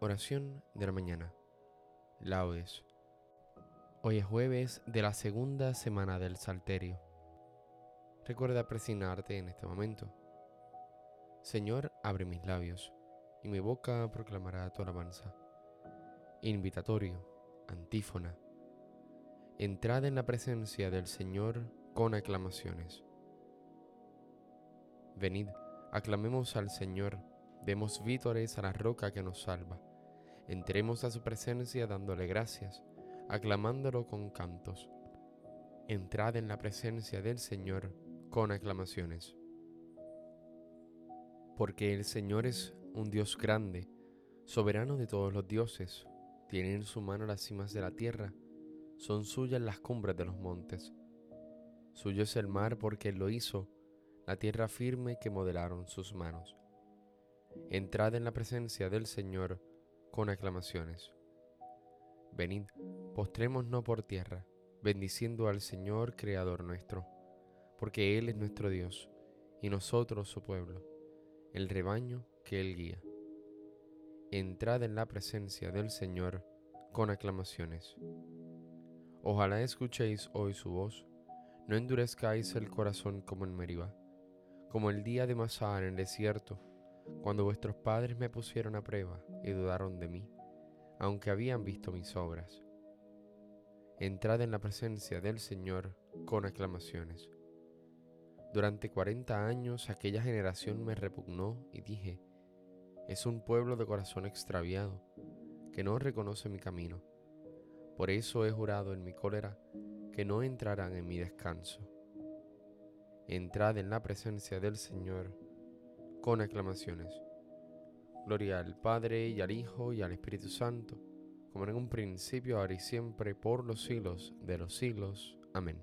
Oración de la mañana. Laudes. Hoy es jueves de la segunda semana del Salterio. Recuerda presignarte en este momento. Señor, abre mis labios, y mi boca proclamará tu alabanza. Invitatorio, antífona. Entrad en la presencia del Señor con aclamaciones. Venid, aclamemos al Señor, demos vítores a la roca que nos salva. Entremos a su presencia dándole gracias, aclamándolo con cantos. Entrad en la presencia del Señor con aclamaciones. Porque el Señor es un Dios grande, soberano de todos los dioses, tiene en su mano las cimas de la tierra, son suyas las cumbres de los montes. Suyo es el mar porque Él lo hizo, la tierra firme que modelaron sus manos. Entrad en la presencia del Señor con aclamaciones. Venid, postrémonos por tierra, bendiciendo al Señor Creador nuestro, porque Él es nuestro Dios, y nosotros su pueblo, el rebaño que Él guía. Entrad en la presencia del Señor con aclamaciones. Ojalá escuchéis hoy su voz, no endurezcáis el corazón como en Meribá, como el día de Masá en el desierto, cuando vuestros padres me pusieron a prueba y dudaron de mí, aunque habían visto mis obras. Entrad en la presencia del Señor con aclamaciones. Durante cuarenta años aquella generación me repugnó y dije, es un pueblo de corazón extraviado, que no reconoce mi camino. Por eso he jurado en mi cólera que no entrarán en mi descanso. Entrad en la presencia del Señor con aclamaciones. Gloria al Padre y al Hijo y al Espíritu Santo, como en un principio, ahora y siempre, por los siglos de los siglos. Amén.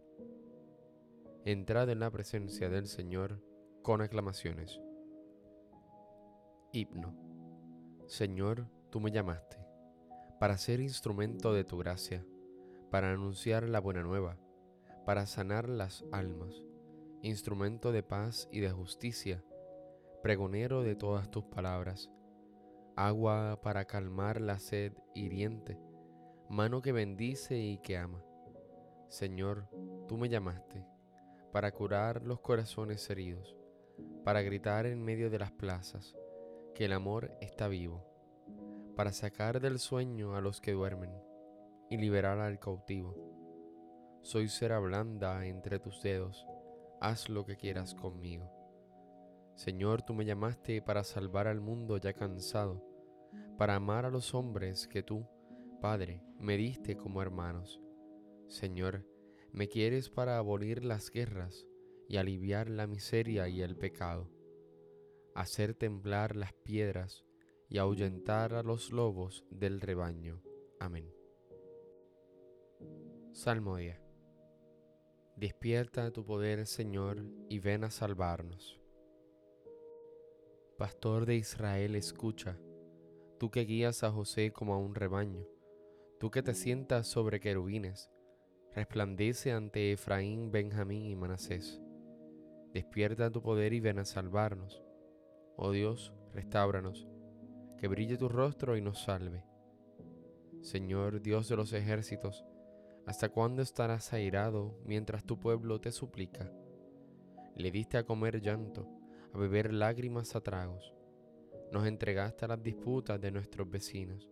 Entrad en la presencia del Señor con aclamaciones. Himno. Señor, tú me llamaste para ser instrumento de tu gracia, para anunciar la buena nueva, para sanar las almas, instrumento de paz y de justicia pregonero de todas tus palabras, agua para calmar la sed hiriente, mano que bendice y que ama. Señor, tú me llamaste para curar los corazones heridos, para gritar en medio de las plazas que el amor está vivo, para sacar del sueño a los que duermen y liberar al cautivo. Soy cera blanda entre tus dedos, haz lo que quieras conmigo. Señor, tú me llamaste para salvar al mundo ya cansado, para amar a los hombres que tú, Padre, me diste como hermanos. Señor, me quieres para abolir las guerras y aliviar la miseria y el pecado, hacer temblar las piedras y ahuyentar a los lobos del rebaño. Amén. Salmo 10. Despierta tu poder, Señor, y ven a salvarnos. Pastor de Israel, escucha, tú que guías a José como a un rebaño, tú que te sientas sobre querubines, resplandece ante Efraín, Benjamín y Manasés. Despierta tu poder y ven a salvarnos. Oh Dios, restauranos, que brille tu rostro y nos salve. Señor Dios de los ejércitos, ¿hasta cuándo estarás airado mientras tu pueblo te suplica? Le diste a comer llanto a beber lágrimas a tragos. Nos entregaste a las disputas de nuestros vecinos.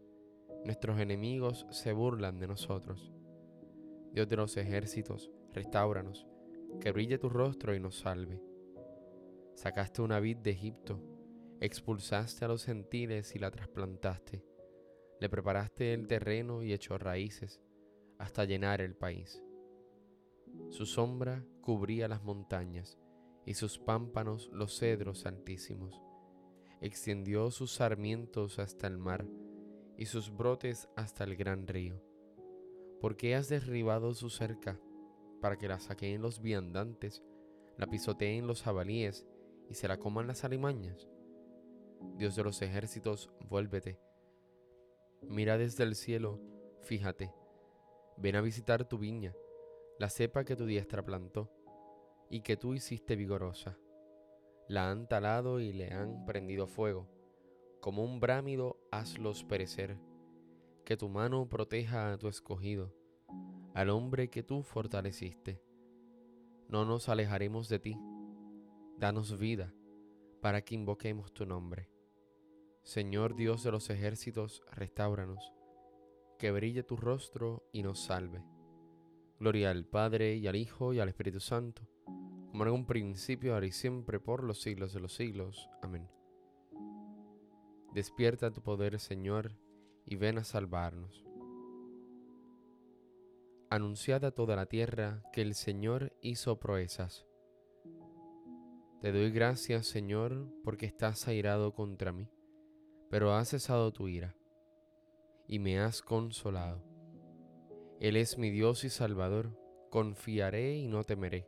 Nuestros enemigos se burlan de nosotros. Dios de los ejércitos, restauranos, que brille tu rostro y nos salve. Sacaste una vid de Egipto, expulsaste a los gentiles y la trasplantaste. Le preparaste el terreno y echó raíces hasta llenar el país. Su sombra cubría las montañas y sus pámpanos los cedros altísimos. Extendió sus sarmientos hasta el mar y sus brotes hasta el gran río. ¿Por qué has derribado su cerca para que la saqueen los viandantes, la pisoteen los jabalíes y se la coman las alimañas? Dios de los ejércitos, vuélvete. Mira desde el cielo, fíjate. Ven a visitar tu viña, la cepa que tu diestra plantó y que tú hiciste vigorosa. La han talado y le han prendido fuego, como un brámido hazlos perecer, que tu mano proteja a tu escogido, al hombre que tú fortaleciste. No nos alejaremos de ti, danos vida, para que invoquemos tu nombre. Señor Dios de los ejércitos, restauranos, que brille tu rostro y nos salve. Gloria al Padre y al Hijo y al Espíritu Santo, como en un principio, ahora y siempre, por los siglos de los siglos. Amén. Despierta tu poder, Señor, y ven a salvarnos. Anunciad a toda la tierra que el Señor hizo proezas. Te doy gracias, Señor, porque estás airado contra mí pero has cesado tu ira y me has consolado. Él es mi Dios y Salvador, confiaré y no temeré,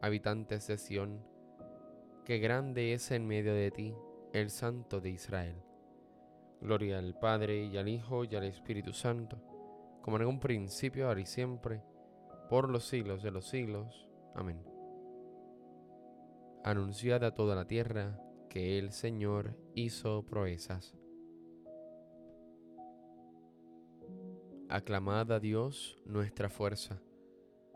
habitantes de Sión, que grande es en medio de ti el Santo de Israel. Gloria al Padre y al Hijo y al Espíritu Santo, como en un principio, ahora y siempre, por los siglos de los siglos. Amén. Anunciad a toda la tierra que el Señor hizo proezas. Aclamad a Dios nuestra fuerza,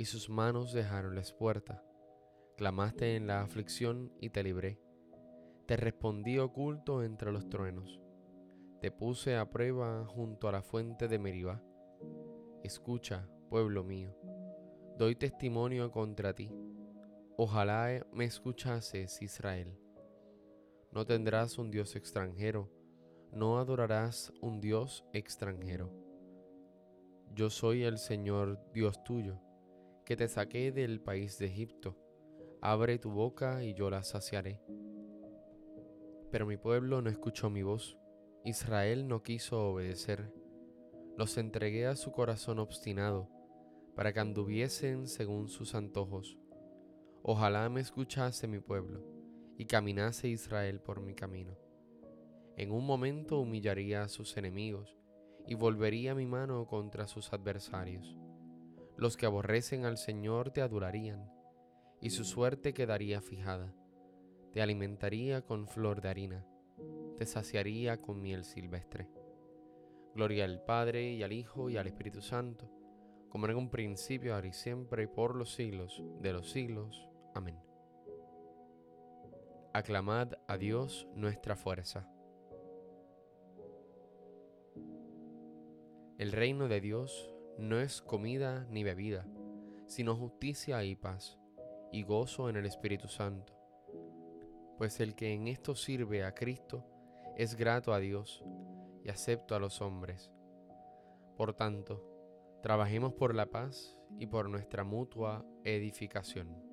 y sus manos dejaron la puerta. Clamaste en la aflicción y te libré. Te respondí oculto entre los truenos. Te puse a prueba junto a la fuente de Meribá. Escucha, pueblo mío, doy testimonio contra ti. Ojalá me escuchases, Israel. No tendrás un Dios extranjero, no adorarás un Dios extranjero. Yo soy el Señor Dios tuyo, que te saqué del país de Egipto. Abre tu boca y yo la saciaré. Pero mi pueblo no escuchó mi voz, Israel no quiso obedecer. Los entregué a su corazón obstinado, para que anduviesen según sus antojos. Ojalá me escuchase mi pueblo y caminase Israel por mi camino. En un momento humillaría a sus enemigos y volvería mi mano contra sus adversarios. Los que aborrecen al Señor te adorarían, y su suerte quedaría fijada. Te alimentaría con flor de harina, te saciaría con miel silvestre. Gloria al Padre y al Hijo y al Espíritu Santo, como en un principio, ahora y siempre, y por los siglos de los siglos. Amén. Aclamad a Dios nuestra fuerza. El reino de Dios no es comida ni bebida, sino justicia y paz, y gozo en el Espíritu Santo. Pues el que en esto sirve a Cristo es grato a Dios y acepto a los hombres. Por tanto, trabajemos por la paz y por nuestra mutua edificación.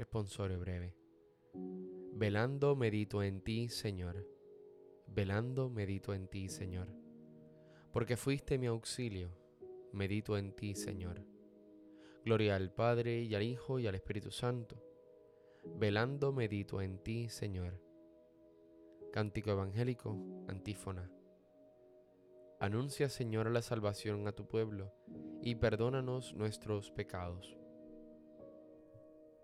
Responsorio breve. Velando medito en ti, Señor. Velando medito en ti, Señor. Porque fuiste mi auxilio. Medito en ti, Señor. Gloria al Padre y al Hijo y al Espíritu Santo. Velando medito en ti, Señor. Cántico evangélico, antífona. Anuncia, Señor, la salvación a tu pueblo y perdónanos nuestros pecados.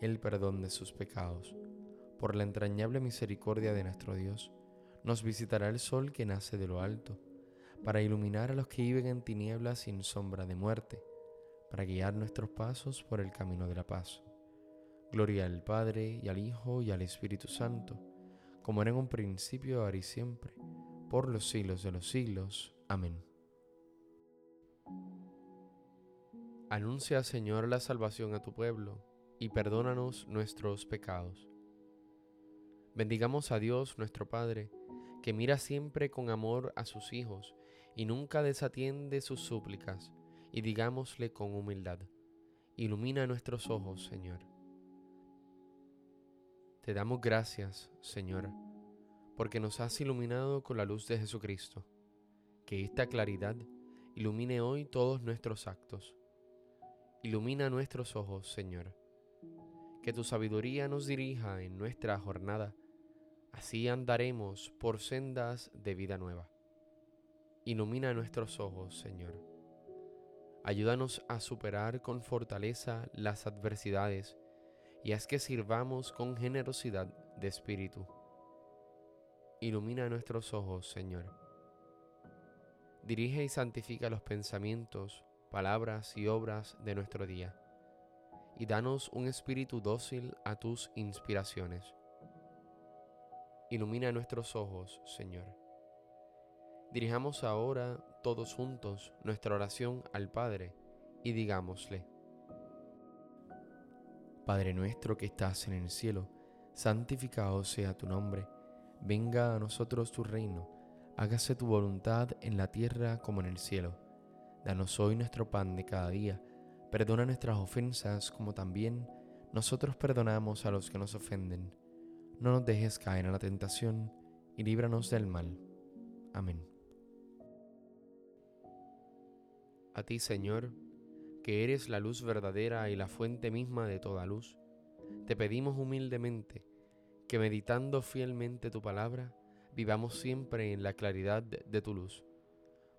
el perdón de sus pecados. Por la entrañable misericordia de nuestro Dios, nos visitará el sol que nace de lo alto, para iluminar a los que viven en tinieblas sin sombra de muerte para guiar nuestros pasos por el camino de la paz. Gloria al Padre y al Hijo y al Espíritu Santo, como era en un principio, ahora y siempre, por los siglos de los siglos. Amén. Anuncia, Señor, la salvación a tu pueblo, y perdónanos nuestros pecados. Bendigamos a Dios nuestro Padre, que mira siempre con amor a sus hijos, y nunca desatiende sus súplicas y digámosle con humildad, ilumina nuestros ojos, Señor. Te damos gracias, Señor, porque nos has iluminado con la luz de Jesucristo. Que esta claridad ilumine hoy todos nuestros actos. Ilumina nuestros ojos, Señor. Que tu sabiduría nos dirija en nuestra jornada. Así andaremos por sendas de vida nueva. Ilumina nuestros ojos, Señor Ayúdanos a superar con fortaleza las adversidades y haz que sirvamos con generosidad de espíritu. Ilumina nuestros ojos, Señor. Dirige y santifica los pensamientos, palabras y obras de nuestro día, y danos un espíritu dócil a tus inspiraciones. Ilumina nuestros ojos, Señor. Dirijamos ahora todos juntos nuestra oración al Padre y digámosle, Padre nuestro que estás en el cielo, santificado sea tu nombre, venga a nosotros tu reino, hágase tu voluntad en la tierra como en el cielo. Danos hoy nuestro pan de cada día, perdona nuestras ofensas como también nosotros perdonamos a los que nos ofenden. No nos dejes caer en la tentación y líbranos del mal. Amén. A ti, Señor, que eres la luz verdadera y la fuente misma de toda luz, te pedimos humildemente que meditando fielmente tu palabra, vivamos siempre en la claridad de tu luz.